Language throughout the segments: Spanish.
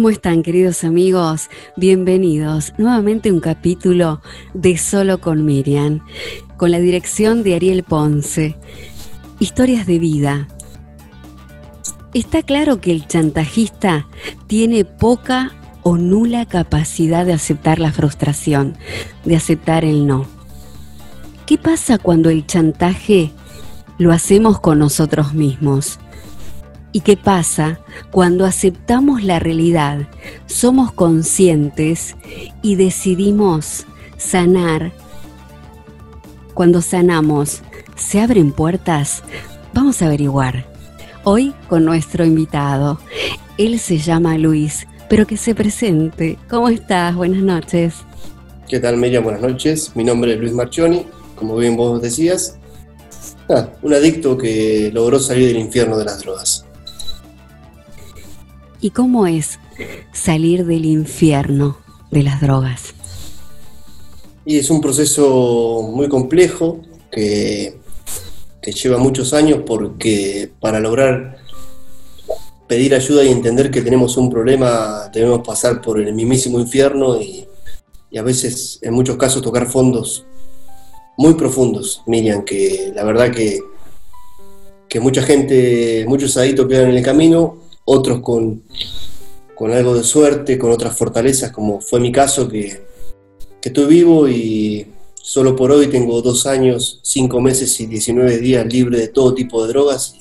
¿Cómo están queridos amigos? Bienvenidos nuevamente a un capítulo de Solo con Miriam, con la dirección de Ariel Ponce. Historias de vida. Está claro que el chantajista tiene poca o nula capacidad de aceptar la frustración, de aceptar el no. ¿Qué pasa cuando el chantaje lo hacemos con nosotros mismos? ¿Y qué pasa cuando aceptamos la realidad? Somos conscientes y decidimos sanar. Cuando sanamos, ¿se abren puertas? Vamos a averiguar. Hoy con nuestro invitado. Él se llama Luis, pero que se presente. ¿Cómo estás? Buenas noches. ¿Qué tal, Miriam? Buenas noches. Mi nombre es Luis Marchioni, como bien vos decías. Ah, un adicto que logró salir del infierno de las drogas. ¿Y cómo es salir del infierno de las drogas? Y es un proceso muy complejo que, que lleva muchos años porque para lograr pedir ayuda y entender que tenemos un problema debemos pasar por el mismísimo infierno y, y a veces en muchos casos tocar fondos muy profundos, Miriam, que la verdad que, que mucha gente, muchos adictos quedan en el camino otros con, con algo de suerte, con otras fortalezas, como fue mi caso, que, estoy vivo y solo por hoy tengo dos años, cinco meses y 19 días libre de todo tipo de drogas.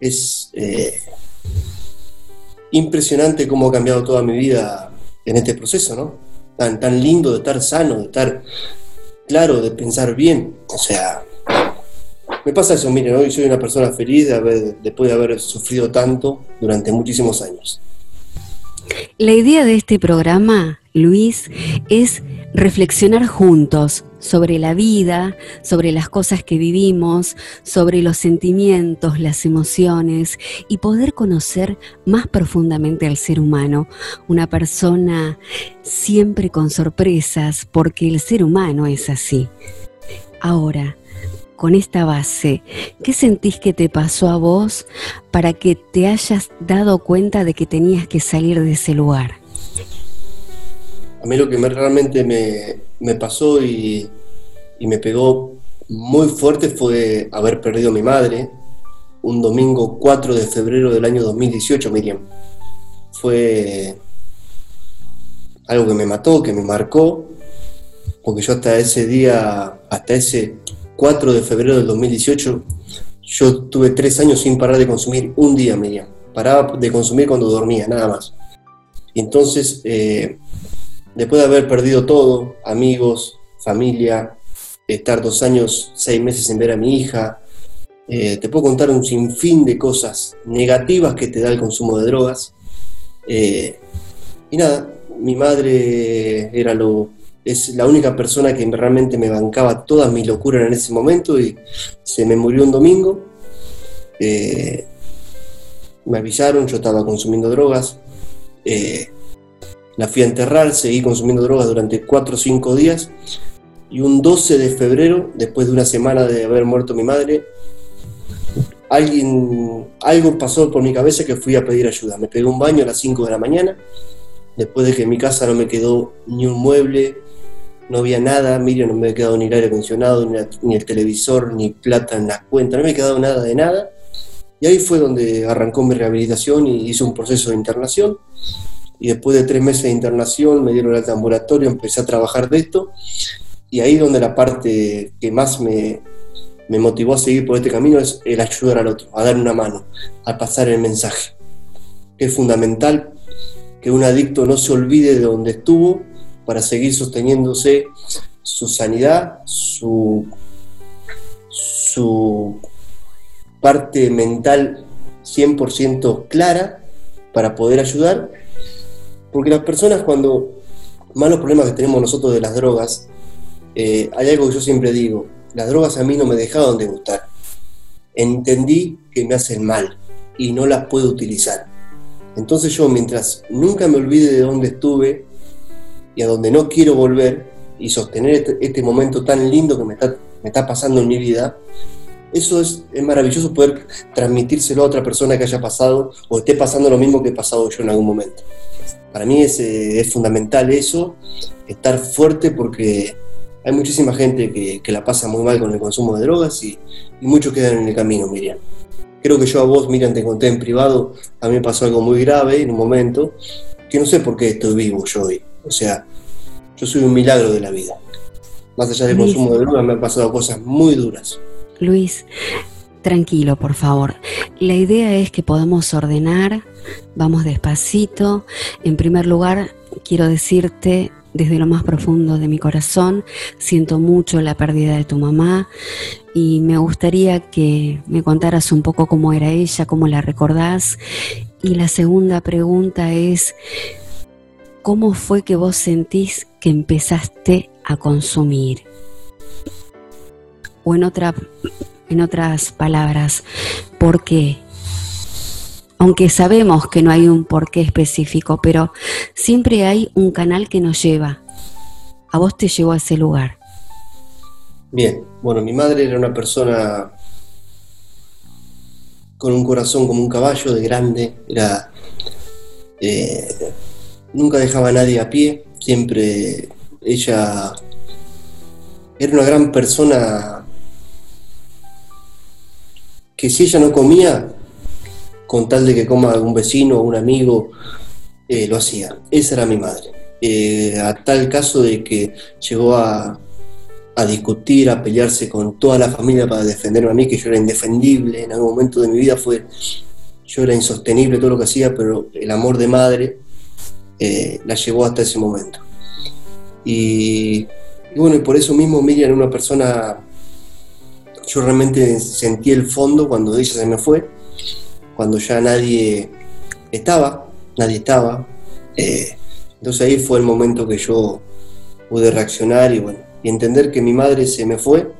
Es eh, impresionante cómo ha cambiado toda mi vida en este proceso, ¿no? Tan, tan lindo de estar sano, de estar claro, de pensar bien. O sea, me pasa eso, miren, hoy soy una persona feliz de después de haber sufrido tanto durante muchísimos años. La idea de este programa, Luis, es reflexionar juntos sobre la vida, sobre las cosas que vivimos, sobre los sentimientos, las emociones y poder conocer más profundamente al ser humano, una persona siempre con sorpresas, porque el ser humano es así. Ahora, con esta base, ¿qué sentís que te pasó a vos para que te hayas dado cuenta de que tenías que salir de ese lugar? A mí lo que realmente me, pasó y, me pegó muy fuerte fue haber perdido a mi madre un domingo 4 de febrero del año 2018, Miriam. Fue algo que me mató, que me marcó, porque yo hasta ese día, hasta ese 4 de febrero del 2018, yo tuve tres años sin parar de consumir un día, Miriam. Paraba de consumir cuando dormía, nada más. Entonces, eh, después de haber perdido todo, amigos, familia, estar dos años, seis meses sin ver a mi hija, eh, te puedo contar un sinfín de cosas negativas que te da el consumo de drogas. Eh, y nada, mi madre era lo, es la única persona que realmente me bancaba toda mi locura en ese momento y se me murió un domingo. Eh, me avisaron, yo estaba consumiendo drogas. Eh, la fui a enterrar, seguí consumiendo drogas durante 4 o 5 días. Y un 12 de febrero, después de una semana de haber muerto mi madre, alguien, algo pasó por mi cabeza que fui a pedir ayuda. Me pegué un baño a las 5 de la mañana, después de que en mi casa no me quedó ni un mueble, no había nada, Miriam no me había quedado ni el aire acondicionado, ni, el televisor, ni plata en las cuentas, no me había quedado nada de nada. Y ahí fue donde arrancó mi rehabilitación y hice un proceso de internación. Y después de tres meses de internación me dieron el ambulatorio, empecé a trabajar de esto. Y ahí donde la parte que más me, me motivó a seguir por este camino es el ayudar al otro, a dar una mano, a pasar el mensaje. Es fundamental que un adicto no se olvide de donde estuvo para seguir sosteniéndose su sanidad, su, su parte mental 100% clara para poder ayudar, porque las personas cuando, malos problemas que tenemos nosotros de las drogas, eh, hay algo que yo siempre digo, las drogas a mí no me dejaron de gustar, entendí que me hacen mal y no las puedo utilizar. Entonces yo mientras nunca me olvide de dónde estuve, y a donde no quiero volver y sostener este, este momento tan lindo que me está, me está pasando en mi vida, Eso es, maravilloso poder transmitírselo a otra persona que haya pasado o esté pasando lo mismo que he pasado yo en algún momento. Para mí es, eh, es fundamental eso, estar fuerte porque hay muchísima gente que, que, la pasa muy mal con el consumo de drogas y, y, muchos quedan en el camino, Miriam. Creo que yo a vos, Miriam, te conté en privado, a mí me pasó algo muy grave en un momento, que no sé por qué estoy vivo yo hoy. O sea, yo soy un milagro de la vida. Más allá del consumo de drogas me han pasado cosas muy duras. Luis, tranquilo, por favor. La idea es que podamos ordenar, vamos despacito. En primer lugar, quiero decirte desde lo más profundo de mi corazón, siento mucho la pérdida de tu mamá y me gustaría que me contaras un poco cómo era ella, cómo la recordás. Y la segunda pregunta es, ¿cómo fue que vos sentís que empezaste a consumir? O en, otra, en otras palabras, ¿por qué? Aunque sabemos que no hay un porqué específico, pero siempre hay un canal que nos lleva. A vos te llevó a ese lugar. Bien, bueno, mi madre era una persona con un corazón como un caballo de grande, era eh, nunca dejaba a nadie a pie, siempre ella era una gran persona que si ella no comía, con tal de que coma algún vecino o un amigo, eh, lo hacía. Esa era mi madre. Eh, a tal caso de que llegó a, a, discutir, a pelearse con toda la familia para defenderme a mí, que yo era indefendible. En algún momento de mi vida fue, yo era insostenible todo lo que hacía, pero el amor de madre eh, la llevó hasta ese momento. Y, bueno, y por eso mismo Miriam era una persona yo realmente sentí el fondo cuando ella se me fue, cuando ya nadie estaba, nadie estaba. Eh, entonces ahí fue el momento que yo pude reaccionar y bueno, y entender que mi madre se me fue,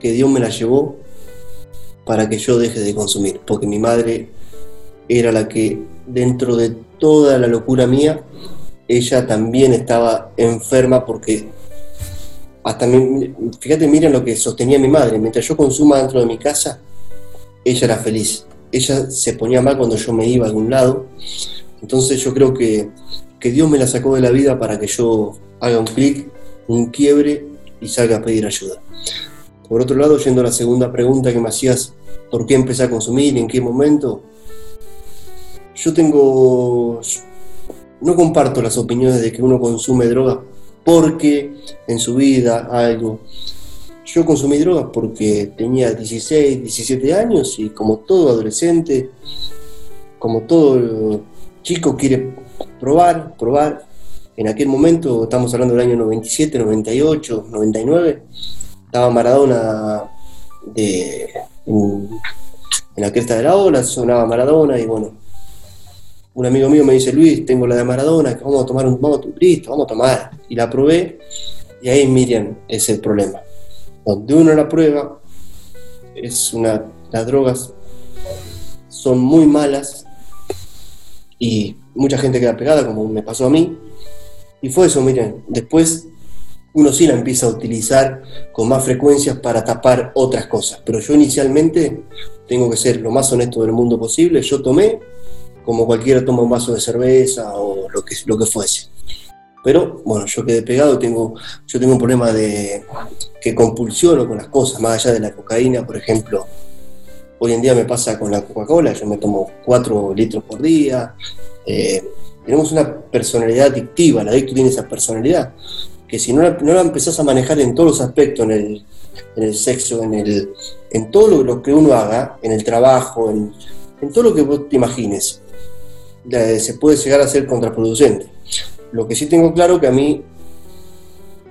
que Dios me la llevó para que yo deje de consumir, porque mi madre era la que dentro de toda la locura mía, ella también estaba enferma porque hasta fíjate, miren lo que sostenía mi madre. Mientras yo consuma dentro de mi casa, ella era feliz. Ella se ponía mal cuando yo me iba a algún lado. Entonces yo creo que, que Dios me la sacó de la vida para que yo haga un clic, un quiebre y salga a pedir ayuda. Por otro lado, yendo a la segunda pregunta que me hacías, ¿por qué empecé a consumir en qué momento? Yo tengo, no comparto las opiniones de que uno consume drogas porque en su vida algo. Yo consumí drogas porque tenía 16, 17 años y como todo adolescente, como todo chico quiere probar, probar. En aquel momento, estamos hablando del año 97, 98, 99, estaba Maradona en, en la cresta de la ola, sonaba Maradona y bueno, un amigo mío me dice, Luis, tengo la de Maradona, vamos a tomar un, vamos, listo, vamos a tomar. Y la probé, y ahí Miriam es el problema. Donde uno la prueba, es una, las drogas son muy malas y mucha gente queda pegada, como me pasó a mí. Y fue eso, miren, después uno sí la empieza a utilizar con más frecuencias para tapar otras cosas. Pero yo inicialmente tengo que ser lo más honesto del mundo posible. Yo tomé como cualquiera toma un vaso de cerveza o lo que, lo que fuese. Pero bueno, yo quedé pegado, tengo, yo tengo un problema de que compulsiono con las cosas, más allá de la cocaína, por ejemplo. Hoy en día me pasa con la Coca-Cola, yo me tomo 4 litros por día. Eh, tenemos una personalidad adictiva, el adicto tiene esa personalidad, que si no la, no la empezás a manejar en todos los aspectos, en el, en el sexo, en, el, en todo lo, que uno haga, en el trabajo, en, en todo lo que vos te imagines, se puede llegar a ser contraproducente. Lo que sí tengo claro que a mí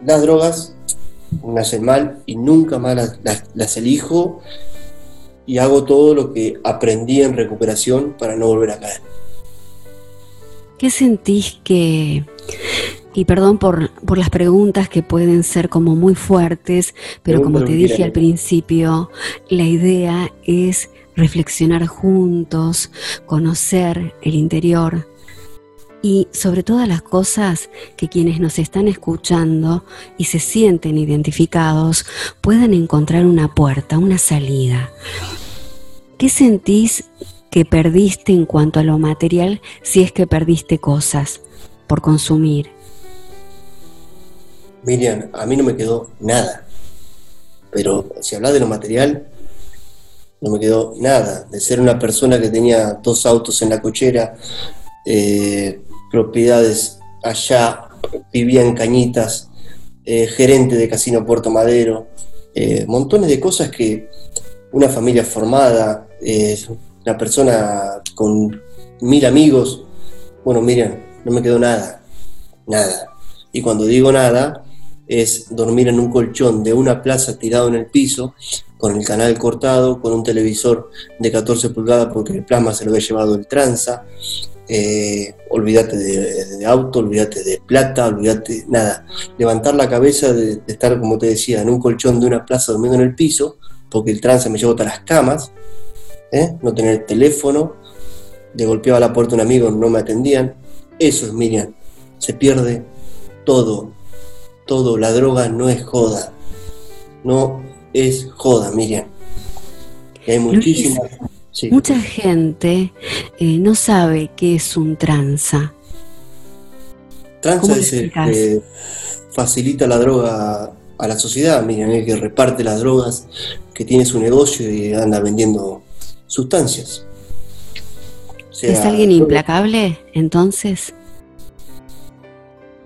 las drogas me hacen mal y nunca más las, elijo y hago todo lo que aprendí en recuperación para no volver a caer. ¿Qué sentís que, y perdón por, por, las preguntas que pueden ser como muy fuertes, pero como te dije al principio, la idea es reflexionar juntos, conocer el interior. y sobre todas las cosas que quienes nos están escuchando y se sienten identificados puedan encontrar una puerta, una salida. ¿Qué sentís que perdiste en cuanto a lo material si es que perdiste cosas por consumir? Miriam, a mí no me quedó nada. Pero si hablas de lo material, no me quedó nada. De ser una persona que tenía dos autos en la cochera, eh, propiedades allá, vivía en Cañitas, eh, gerente de Casino Puerto Madero, eh, montones de cosas que una familia formada, una persona con mil amigos, bueno, miren, no me quedó nada, nada. Y cuando digo nada, es dormir en un colchón de una plaza tirado en el piso, con el canal cortado, con un televisor de 14 pulgadas porque el plasma se lo había llevado el tranza. Eh, olvídate de, auto, olvídate de plata, olvídate nada. Levantar la cabeza de, estar, como te decía, en un colchón de una plaza durmiendo en el piso, porque el tranza me llevó hasta las camas, ¿eh? no tener teléfono, le golpeaba la puerta a un amigo, no me atendían. Eso es Miriam, se pierde todo, todo, la droga no es joda, no es joda, Miriam. hay muchísima... Mucha gente eh, no sabe qué es un tranza. Tranza es el que facilita la droga a la sociedad, Miriam, el que reparte las drogas, que tiene su negocio y anda vendiendo sustancias. ¿Es alguien implacable entonces?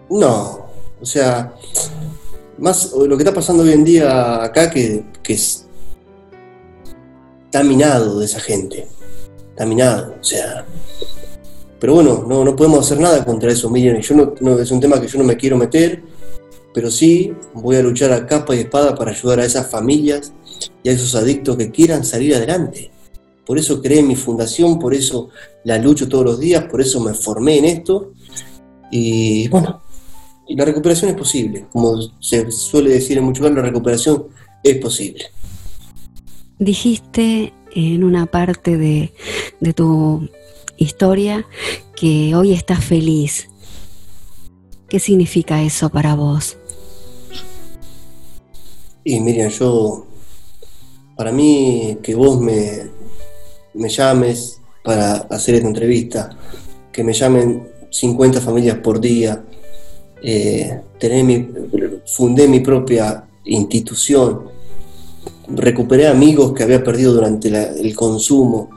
No, o sea, más lo que está pasando hoy en día acá que, que está minado de esa gente. Está minado, o sea. Pero bueno, no, no podemos hacer nada contra eso, Miriam. Yo no, es un tema que yo no me quiero meter, pero sí voy a luchar a capa y espada para ayudar a esas familias y a esos adictos que quieran salir adelante. Por eso creé mi fundación, por eso la lucho todos los días, por eso me formé en esto. Y bueno, y la recuperación es posible. Como se suele decir en muchos casos, la recuperación es posible. Dijiste en una parte de, tu historia que hoy estás feliz. ¿Qué significa eso para vos? Y Miriam, yo, para mí que vos me, me llames para hacer esta entrevista, que me llamen 50 familias por día, eh, tener fundé mi propia institución, recuperé amigos que había perdido durante el consumo,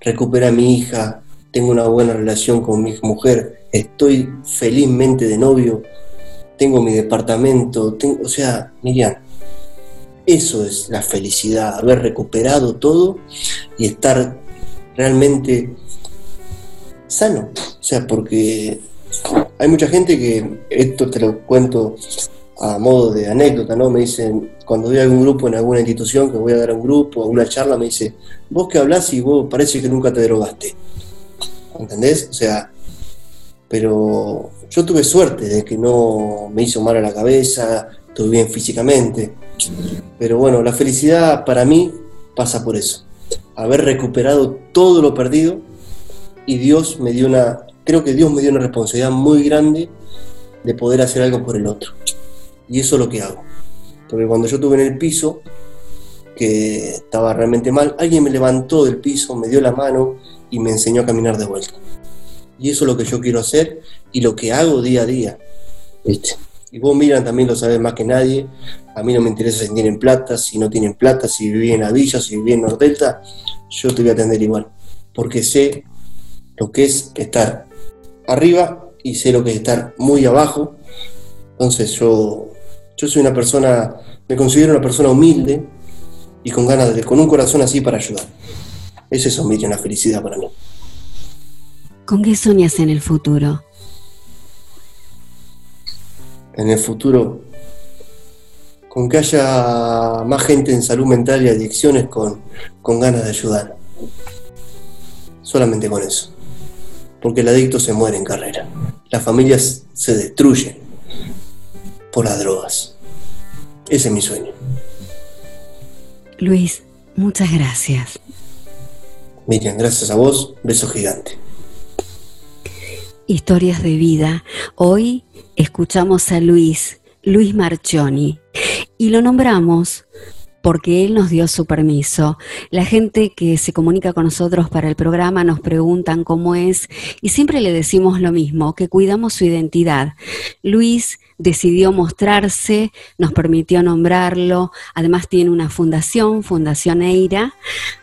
recuperé a mi hija, tengo una buena relación con mi mujer, estoy felizmente de novio, tengo mi departamento, o sea, Miriam, eso es la felicidad, haber recuperado todo y estar realmente sano, o sea, porque hay mucha gente que, esto te lo cuento a modo de anécdota, ¿no? Me dicen, cuando doy algún grupo en alguna institución, que voy a dar a un grupo, a una charla, me dice, vos que hablas y vos parece que nunca te drogaste. ¿Entendés? O sea, pero yo tuve suerte de que no me hizo mal a la cabeza, estuve bien físicamente. Pero bueno, la felicidad para mí pasa por eso. Haber recuperado todo lo perdido y Dios me dio una creo que Dios me dio una responsabilidad muy grande de poder hacer algo por el otro. Y eso es lo que hago. Porque cuando yo estuve en el piso, que estaba realmente mal, alguien me levantó del piso, me dio la mano y me enseñó a caminar de vuelta. Y eso es lo que yo quiero hacer y lo que hago día a día. Y vos, miran también lo sabes más que nadie. A mí no me interesa si tienen plata, si no tienen plata, si viví en la villa, si viví en Nordelta. Yo te voy a atender igual. Porque sé lo que es estar arriba y sé lo que es estar muy abajo. Entonces yo, yo soy una persona, me considero una persona humilde y con ganas de, con un corazón así para ayudar. Es eso, Miriam, la felicidad para mí. ¿Con qué soñas en el futuro? En el futuro, con que haya más gente en salud mental y adicciones con, con ganas de ayudar. Solamente con eso porque el adicto se muere en carrera. Las familias se destruyen por las drogas. Ese es mi sueño. Luis, muchas gracias. Miriam, gracias a vos. Beso gigante. Historias de vida. Hoy escuchamos a Luis, Luis Marchoni, y lo nombramos porque Él nos dio su permiso. La gente que se comunica con nosotros para el programa nos preguntan cómo es y siempre le decimos lo mismo, que cuidamos su identidad. Luis decidió mostrarse, nos permitió nombrarlo, además tiene una fundación, Fundación Eira,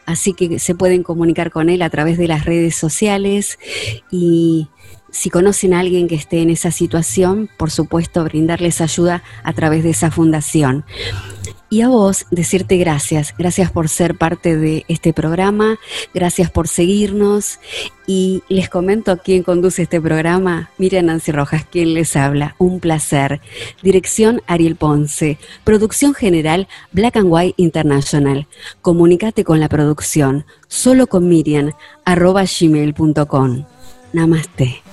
así que se pueden comunicar con él a través de las redes sociales y si conocen a alguien que esté en esa situación, por supuesto, brindarles ayuda a través de esa fundación. Y a vos decirte gracias, gracias por ser parte de este programa, gracias por seguirnos y les comento quién conduce este programa, Miriam Nancy Rojas, quien les habla, un placer. Dirección Ariel Ponce, producción general Black and White International. Comunicate con la producción, solo con Miriam, arroba gmail.com. Namaste.